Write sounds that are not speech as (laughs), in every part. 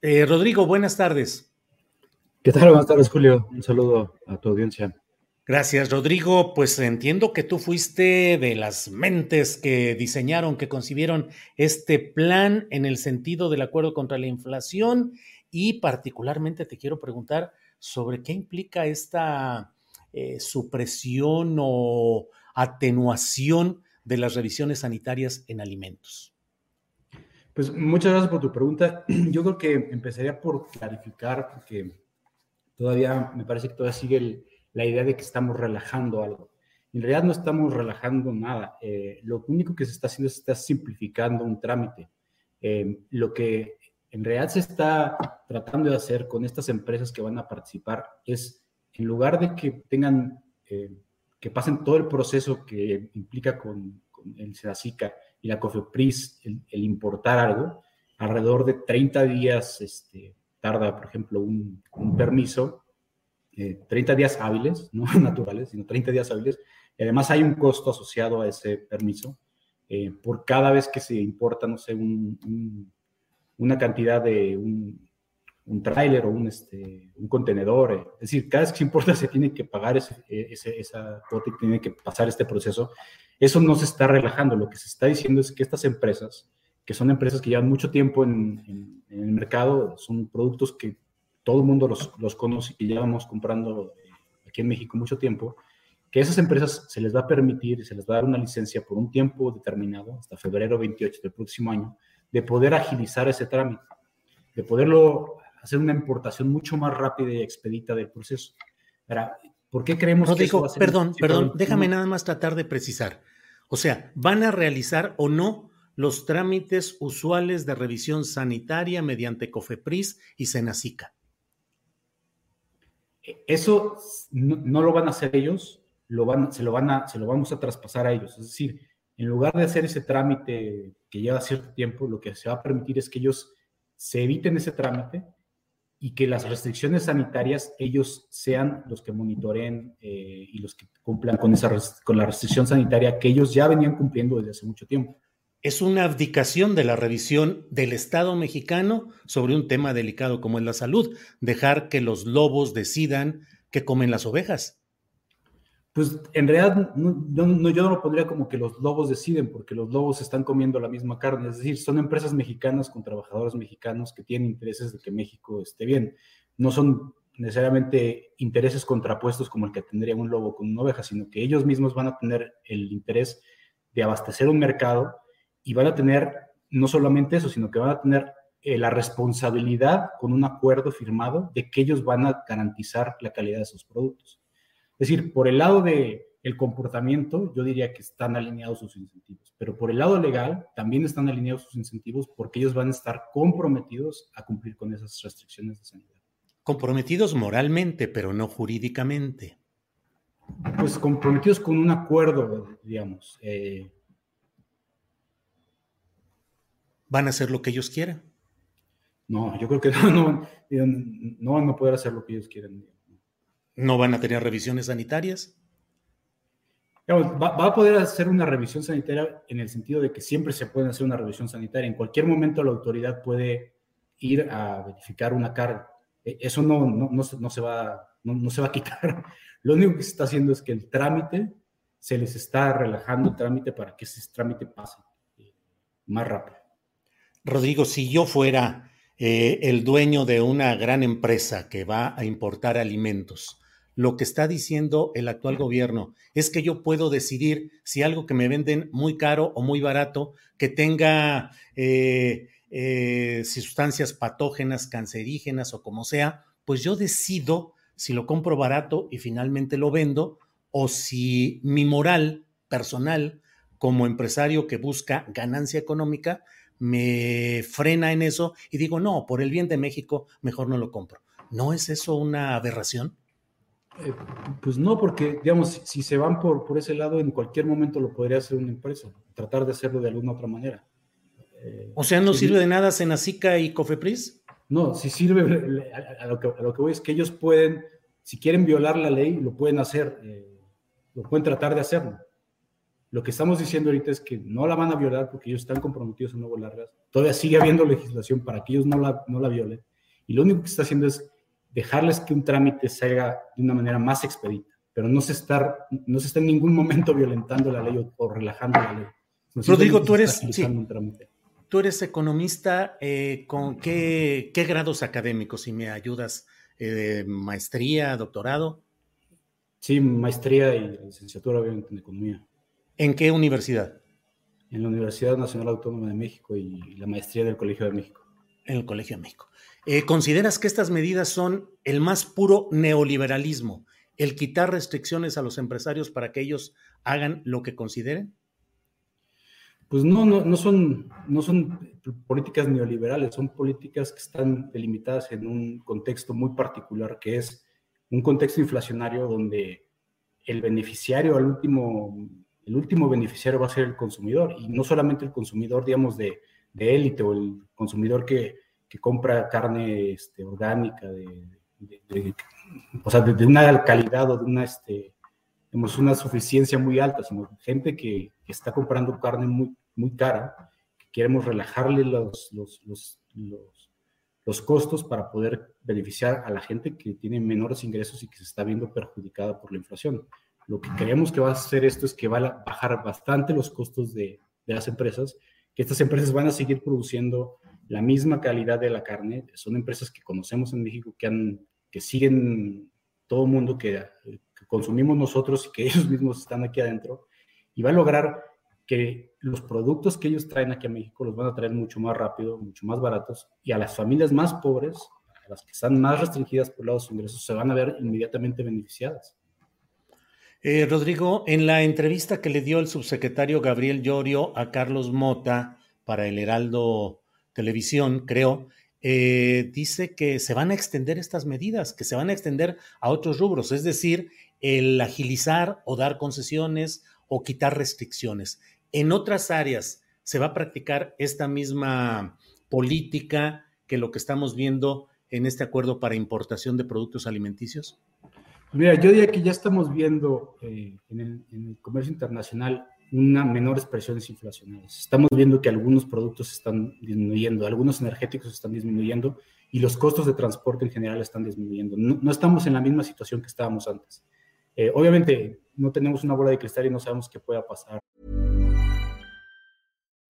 Eh, Rodrigo, buenas tardes. ¿Qué tal? Buenas tardes, Julio. Un saludo a tu audiencia. Gracias, Rodrigo. Pues entiendo que tú fuiste de las mentes que diseñaron, que concibieron este plan en el sentido del acuerdo contra la inflación y particularmente te quiero preguntar sobre qué implica esta eh, supresión o atenuación de las revisiones sanitarias en alimentos. Pues muchas gracias por tu pregunta. (clears throat) Yo creo que empezaría por clarificar, porque todavía me parece que todavía sigue el, la idea de que estamos relajando algo. En realidad no estamos relajando nada. Eh, lo único que se está haciendo es está simplificando un trámite. Eh, lo que en realidad se está tratando de hacer con estas empresas que van a participar es, en lugar de que tengan, eh, que pasen todo el proceso que implica con, el SEDACICA y la COFEPRIS el, importar algo, alrededor de 30 días este, tarda, por ejemplo, un, un permiso, 30 eh, días hábiles, (laughs) no naturales, sino 30 días hábiles. Y además hay un costo asociado a ese permiso eh, por cada vez que se importa, no sé, una cantidad de un, un tráiler o un, este, un contenedor. Eh. Es decir, cada vez que se importa se tiene que pagar ese, ese, esa cuota y tiene que pasar este proceso. Eso no se está relajando. Lo que se está diciendo es que estas empresas, que son empresas que llevan mucho tiempo en, el mercado, son productos que todo el mundo los, los conoce y llevamos comprando eh, aquí en México mucho tiempo, que esas empresas se les va a permitir y se les va a dar una licencia por un tiempo determinado, hasta febrero 28 del próximo año, de poder agilizar ese trámite, de poderlo hacer una importación mucho más rápida y expedita del proceso. Ahora, ¿por qué creemos que eso va a ser Perdón, perdón, déjame nada más tratar de precisar. O sea, ¿van a realizar o no los trámites usuales de revisión sanitaria mediante COFEPRIS y SENACICA? Eso no, lo van a hacer ellos, lo van, se, lo van a, se lo vamos a traspasar a ellos. Es decir, en lugar de hacer ese trámite que lleva cierto tiempo, lo que se va a permitir es que ellos se eviten ese trámite y que las restricciones sanitarias ellos sean los que monitoreen eh, y los que cumplan con, esa, con la restricción sanitaria que ellos ya venían cumpliendo desde hace mucho tiempo es una abdicación de la revisión del Estado mexicano sobre un tema delicado como es la salud, dejar que los lobos decidan qué comen las ovejas. Pues en realidad no, yo no lo pondría como que los lobos deciden, porque los lobos están comiendo la misma carne, es decir, son empresas mexicanas con trabajadores mexicanos que tienen intereses de que México esté bien. No son necesariamente intereses contrapuestos como el que tendría un lobo con una oveja, sino que ellos mismos van a tener el interés de abastecer un mercado y van a tener no solamente eso, sino que van a tener eh, la responsabilidad con un acuerdo firmado de que ellos van a garantizar la calidad de sus productos. Es decir, por el lado de el comportamiento, yo diría que están alineados sus incentivos, pero por el lado legal también están alineados sus incentivos porque ellos van a estar comprometidos a cumplir con esas restricciones de sanidad. Comprometidos moralmente, pero no jurídicamente. Pues comprometidos con un acuerdo, digamos. Eh, van a hacer lo que ellos quieran. No, yo creo que (laughs) no, no, no van a poder hacer lo que ellos quieren. ¿No van a tener revisiones sanitarias? va, a poder hacer una revisión sanitaria en el sentido de que siempre se puede hacer una revisión sanitaria. En cualquier momento la autoridad puede ir a verificar una carga. E, eso no, no, no, se, va, no, se va a quitar. (laughs) Lo único que se está haciendo es que el trámite se les está relajando el trámite para que ese trámite pase eh, más rápido. Rodrigo, si yo fuera eh, el dueño de una gran empresa que va a importar alimentos, lo que está diciendo el actual gobierno es que yo puedo decidir si algo que me venden muy caro o muy barato, que tenga eh, eh, sustancias patógenas, cancerígenas o como sea, pues yo decido si lo compro barato y finalmente lo vendo o si mi moral personal como empresario que busca ganancia económica me frena en eso y digo, no, por el bien de México, mejor no lo compro. ¿No es eso una aberración? Eh, pues no, porque, digamos, si, se van por, por ese lado, en cualquier momento lo podría hacer una empresa, tratar de hacerlo de alguna otra manera. Eh, o sea, ¿no sirve de nada Senacica y Cofepris? No, si sirve, a, lo que, a, lo que, voy es que ellos pueden, si quieren violar la ley, lo pueden hacer, eh, lo pueden tratar de hacerlo. Lo que estamos diciendo ahorita es que no la van a violar porque ellos están comprometidos a no violarlas. Todavía sigue habiendo legislación para que ellos no la, no la violen. Y lo único que está haciendo es dejarles que un trámite salga de una manera más expedita, pero no se está, no se está en ningún momento violentando la ley o, relajando la ley. Rodrigo, tú eres, tú eres economista, eh, ¿con qué, qué, grados académicos? Si me ayudas, eh, maestría, doctorado. Sí, maestría y licenciatura obviamente en economía. ¿En qué universidad? En la Universidad Nacional Autónoma de México y la maestría del Colegio de México. En el Colegio de México. Eh, ¿Consideras que estas medidas son el más puro neoliberalismo, el quitar restricciones a los empresarios para que ellos hagan lo que consideren? Pues no, no, son, no son políticas neoliberales, son políticas que están delimitadas en un contexto muy particular, que es un contexto inflacionario donde el beneficiario, el último, el último beneficiario va a ser el consumidor, y no solamente el consumidor, digamos, de élite o el consumidor que, que compra carne este, orgánica, de, o sea, de, una calidad o de una, este, una suficiencia muy alta, sino gente que, está comprando carne muy, muy cara, que queremos relajarle los, los, los, los, costos para poder beneficiar a la gente que tiene menores ingresos y que se está viendo perjudicada por la inflación. Lo que creemos que va a hacer esto es que va a bajar bastante los costos de, de las empresas, que estas empresas van a seguir produciendo la misma calidad de la carne. Son empresas que conocemos en México, que, han, que siguen todo el mundo, que, consumimos nosotros y que (laughs) ellos mismos están aquí adentro. Y va a lograr que los productos que ellos traen aquí a México los van a traer mucho más rápido, mucho más baratos. Y a las familias más pobres, a las que están más restringidas por sus ingresos, se van a ver inmediatamente beneficiadas. Eh, Rodrigo, en la entrevista que le dio el subsecretario Gabriel Llorio a Carlos Mota para el Heraldo Televisión, creo, eh, dice que se van a extender estas medidas, que se van a extender a otros rubros, es decir, el agilizar o dar concesiones o quitar restricciones. En otras áreas se va a practicar esta misma política que lo que estamos viendo en este acuerdo para importación de productos alimenticios? Mira, yo diría que ya estamos viendo eh, en, el, comercio internacional una menores presiones inflacionarias. Estamos viendo que algunos productos están disminuyendo, algunos energéticos están disminuyendo y los costos de transporte en general están disminuyendo. No, estamos en la misma situación que estábamos antes. Eh, obviamente no tenemos una bola de cristal y no sabemos qué pueda pasar.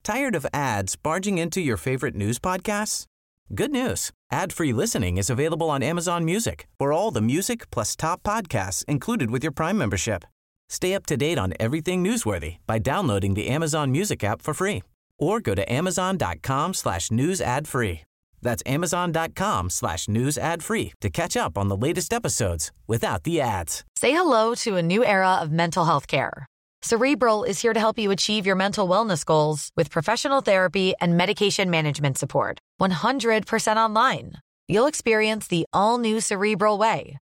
Tired of ads barging into your favorite news podcasts? Good news. Ad-free listening is available on Amazon Music. For all the music plus top podcasts included with your Prime membership. Stay up to date on everything newsworthy by downloading the Amazon Music app for free or go to amazon.com slash news ad free. That's amazon.com slash news ad free to catch up on the latest episodes without the ads. Say hello to a new era of mental health care. Cerebral is here to help you achieve your mental wellness goals with professional therapy and medication management support. 100% online. You'll experience the all new Cerebral Way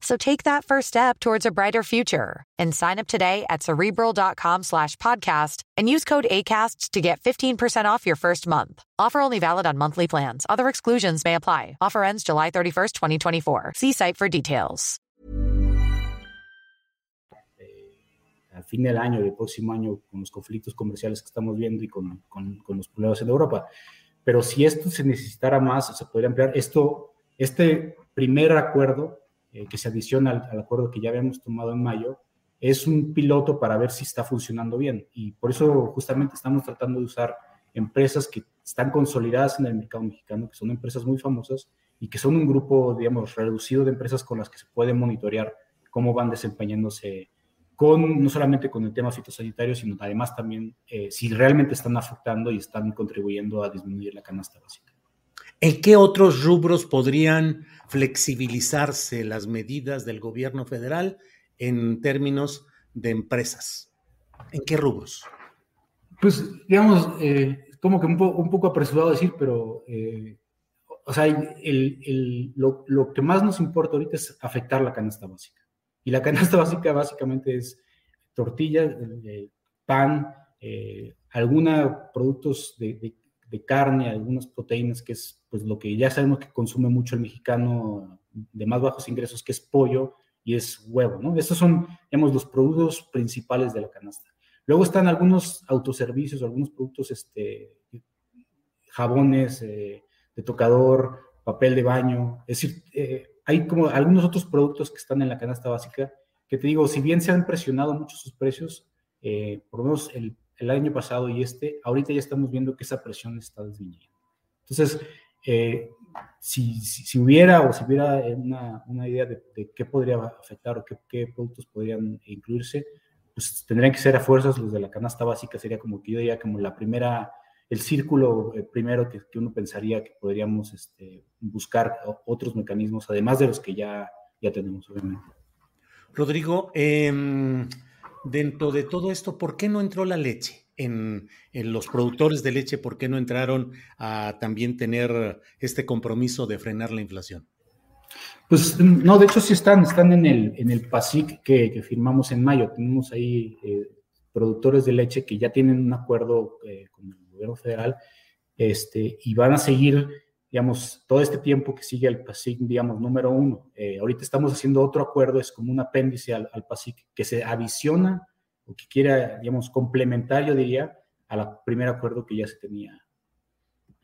So take that first step towards a brighter future and sign up today at cerebral.com slash podcast and use code ACasts to get 15% off your first month. Offer only valid on monthly plans. Other exclusions may apply. Offer ends July 31st, 2024. See site for details. Eh, al fin del año, del próximo año, con los conflictos comerciales que estamos viendo y con, con, con los problemas en Europa. Pero si esto se necesitara más, se podría ampliar. Esto, este primer acuerdo eh, que se adiciona al, acuerdo que ya habíamos tomado en mayo es un piloto para ver si está funcionando bien. Y por eso justamente estamos tratando de usar empresas que están consolidadas en el mercado mexicano, que son empresas muy famosas y que son un grupo, digamos, reducido de empresas con las que se puede monitorear cómo van desempeñándose con, no solamente con el tema fitosanitario, sino además también eh, si realmente están afectando y están contribuyendo a disminuir la canasta básica. ¿En qué otros rubros podrían flexibilizarse las medidas del gobierno federal en términos de empresas? ¿En qué rubros? Pues, digamos, eh, como que un, po un, poco apresurado decir, pero, eh, o sea, lo, lo que más nos importa ahorita es afectar la canasta básica. Y la canasta (laughs) básica básicamente es tortilla, eh, pan, eh, algunos productos de, de, carne, algunas proteínas, que es pues lo que ya sabemos que consume mucho el mexicano de más bajos ingresos, que es pollo y es huevo, ¿no? Estos son, digamos, los productos principales de la canasta. Luego están algunos autoservicios, algunos productos, este, jabones eh, de tocador, papel de baño, es decir, eh, hay como algunos otros productos que están en la canasta básica que te digo, si bien se han presionado mucho sus precios, eh, por lo menos el, el, año pasado y este, ahorita ya estamos viendo que esa presión está disminuyendo. Entonces, eh, si, si, hubiera o si hubiera una, una idea de, qué podría afectar o qué, qué, productos podrían incluirse, pues tendrían que ser a fuerzas los de la canasta básica, sería como que yo diría como la primera el círculo eh, primero que, uno pensaría que podríamos este, buscar otros mecanismos, además de los que ya, ya tenemos, obviamente. Rodrigo, eh, dentro de todo esto, ¿por qué no entró la leche? En, los productores de leche, ¿por qué no entraron a también tener este compromiso de frenar la inflación? Pues no, de hecho sí están, están en el, en el PASIC que, que firmamos en mayo. Tenemos ahí eh, productores de leche que ya tienen un acuerdo eh, con el gobierno federal, este, y van a seguir, digamos, todo este tiempo que sigue el PASIC, digamos, número uno. Eh, ahorita estamos haciendo otro acuerdo, es como un apéndice al, al PASIC, que se adiciona o que quiera, digamos, complementar, yo diría, al primer acuerdo que ya se tenía.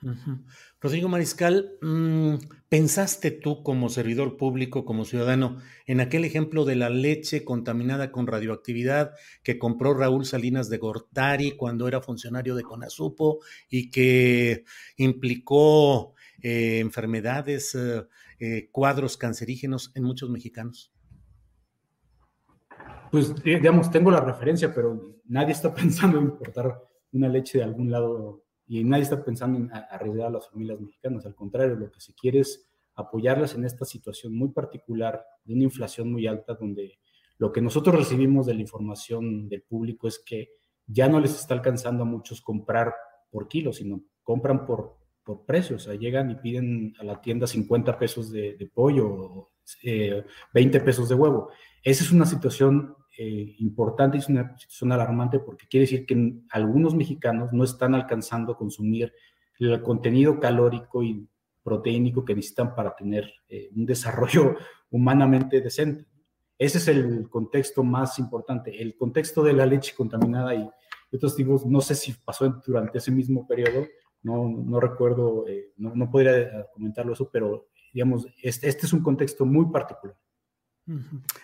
Uh. Rodrigo Mariscal, mmm, ¿pensaste tú como servidor público, como ciudadano, en aquel ejemplo de la leche contaminada con radioactividad que compró Raúl Salinas de Gortari cuando era funcionario de Conasupo y que implicó eh, enfermedades, eh, eh, cuadros cancerígenos en muchos mexicanos? Pues, digamos, tengo la referencia, pero nadie está (laughs) pensando en importar una leche de algún lado y nadie está pensando en arriesgar a las familias mexicanas. Al contrario, lo que se quiere es apoyarlas en esta situación muy particular de una inflación muy alta, donde lo que nosotros recibimos de la información del público es que ya no les está alcanzando a muchos comprar por kilo, sino compran por, por precio. O sea, llegan y piden a la tienda 50 pesos de, pollo, eh, 20 pesos de huevo. Esa es una situación eh, importante es una situación alarmante porque quiere decir que algunos mexicanos no están alcanzando a consumir el contenido calórico y proteínico que necesitan para tener eh, un desarrollo (laughs) humanamente decente. Ese es el contexto más importante. El contexto de la leche contaminada y otros tipos, no sé si pasó durante ese mismo periodo, no, no recuerdo, eh, no, no, podría comentarlo eso, pero digamos, este, este es un contexto muy particular.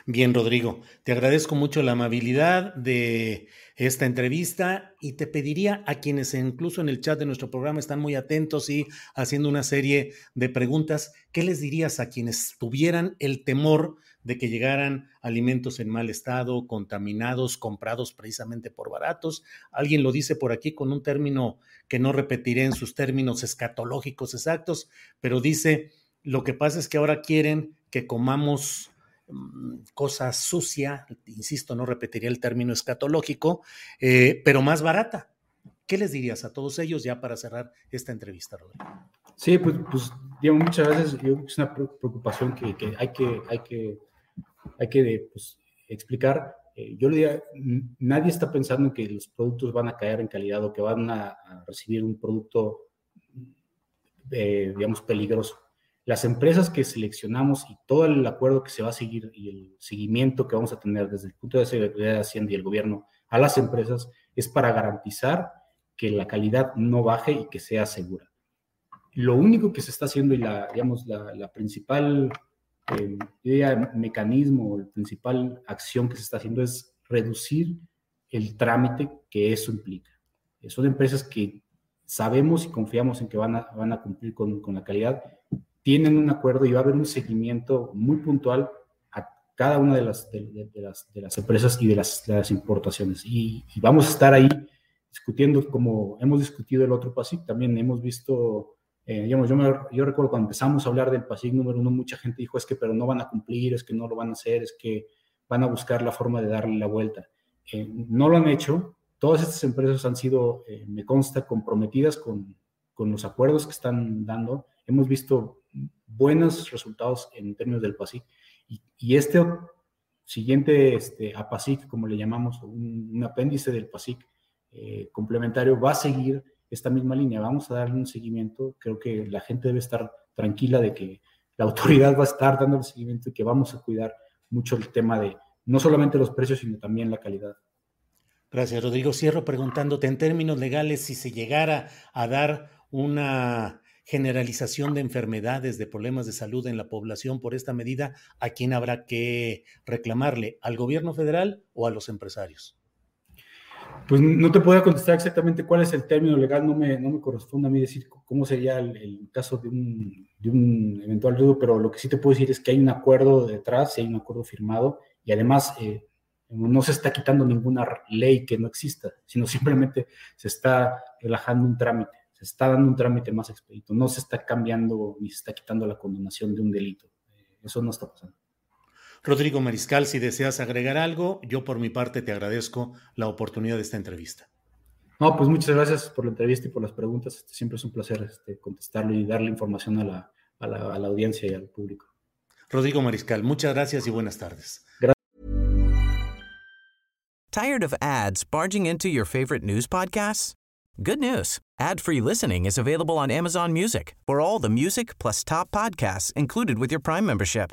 Bien, Rodrigo, te agradezco mucho la amabilidad de esta entrevista y te pediría a quienes incluso en el chat de nuestro programa están muy atentos y haciendo una serie de preguntas, ¿qué les dirías a quienes tuvieran el temor de que llegaran alimentos en mal estado, contaminados, comprados precisamente por baratos? Alguien lo dice por aquí con un término que no repetiré en sus términos escatológicos exactos, pero dice, lo que pasa es que ahora quieren que comamos mm, cosa sucia, insisto, no repetiría el término escatológico, eh, pero más barata. ¿Qué les dirías a todos ellos ya para cerrar esta entrevista, Rodrigo? Sí, pues, pues muchas veces es una preocupación que, hay que, hay que, hay que pues, explicar. Eh, yo le diría, nadie está pensando en que los productos van a caer en calidad o que van a, recibir un producto, eh, digamos, peligroso. Las empresas que seleccionamos y todo el acuerdo que se va a seguir y el seguimiento que vamos a tener desde el punto de seguridad de Hacienda y el gobierno a las empresas es para garantizar que la calidad no baje y que sea segura. Lo único que se está haciendo y la, digamos, la, principal eh, mecanismo, la principal acción que se está haciendo es reducir el trámite que eso implica. Son empresas que sabemos y confiamos en que van a, van a cumplir con, con la calidad, tienen un acuerdo y va a haber un seguimiento muy puntual a cada una de las, de, las, de las, empresas y de las, las importaciones. Y, y, vamos a estar ahí discutiendo como hemos discutido el otro PASIC, también hemos visto, eh, digamos, yo, yo recuerdo cuando empezamos a hablar del PASIC número uno, mucha gente dijo es que pero no van a cumplir, es que no lo van a hacer, es que van a buscar la forma de darle la vuelta. Eh, no lo han hecho, todas estas empresas han sido, eh, me consta, comprometidas con, con los acuerdos que están dando. Hemos visto buenos resultados en términos del PASIC y, y este siguiente este, APASIC, como le llamamos, un, un apéndice del PASIC, eh, complementario va a seguir esta misma línea. Vamos a darle un seguimiento. Creo que la gente debe estar tranquila de que la (laughs) autoridad va a estar dando el seguimiento y que vamos a cuidar mucho el tema de no solamente los precios, sino también la calidad. Gracias, Rodrigo. Cierro preguntándote en términos legales si se llegara a dar una generalización de enfermedades, de problemas de salud en la población por esta medida, ¿a quién habrá que reclamarle? ¿Al gobierno federal o a los empresarios? Pues no te puedo contestar exactamente cuál es el término legal, no me, no me corresponde a mí decir cómo sería el, caso de un, de un, eventual dudo, pero lo que sí te puedo decir es que hay un acuerdo detrás, hay un acuerdo firmado y además eh, no se está quitando ninguna ley que no exista, sino simplemente se está relajando un trámite, se está dando un trámite más expedito, no se está cambiando ni se está quitando la condenación de un delito. Eso no está pasando. Rodrigo Mariscal, si deseas agregar algo, yo por mi parte te agradezco la oportunidad de esta entrevista. No, pues muchas gracias por la entrevista y por las preguntas. Este, siempre es un placer este, contestarlo y darle información a la, a, la, a la, audiencia y al público. Rodrigo Mariscal, muchas gracias y buenas tardes. Gracias. ¿Tired of ads barging into your favorite news podcasts? Good news. Ad-free listening is available on Amazon Music for all the music plus top podcasts included with your Prime membership.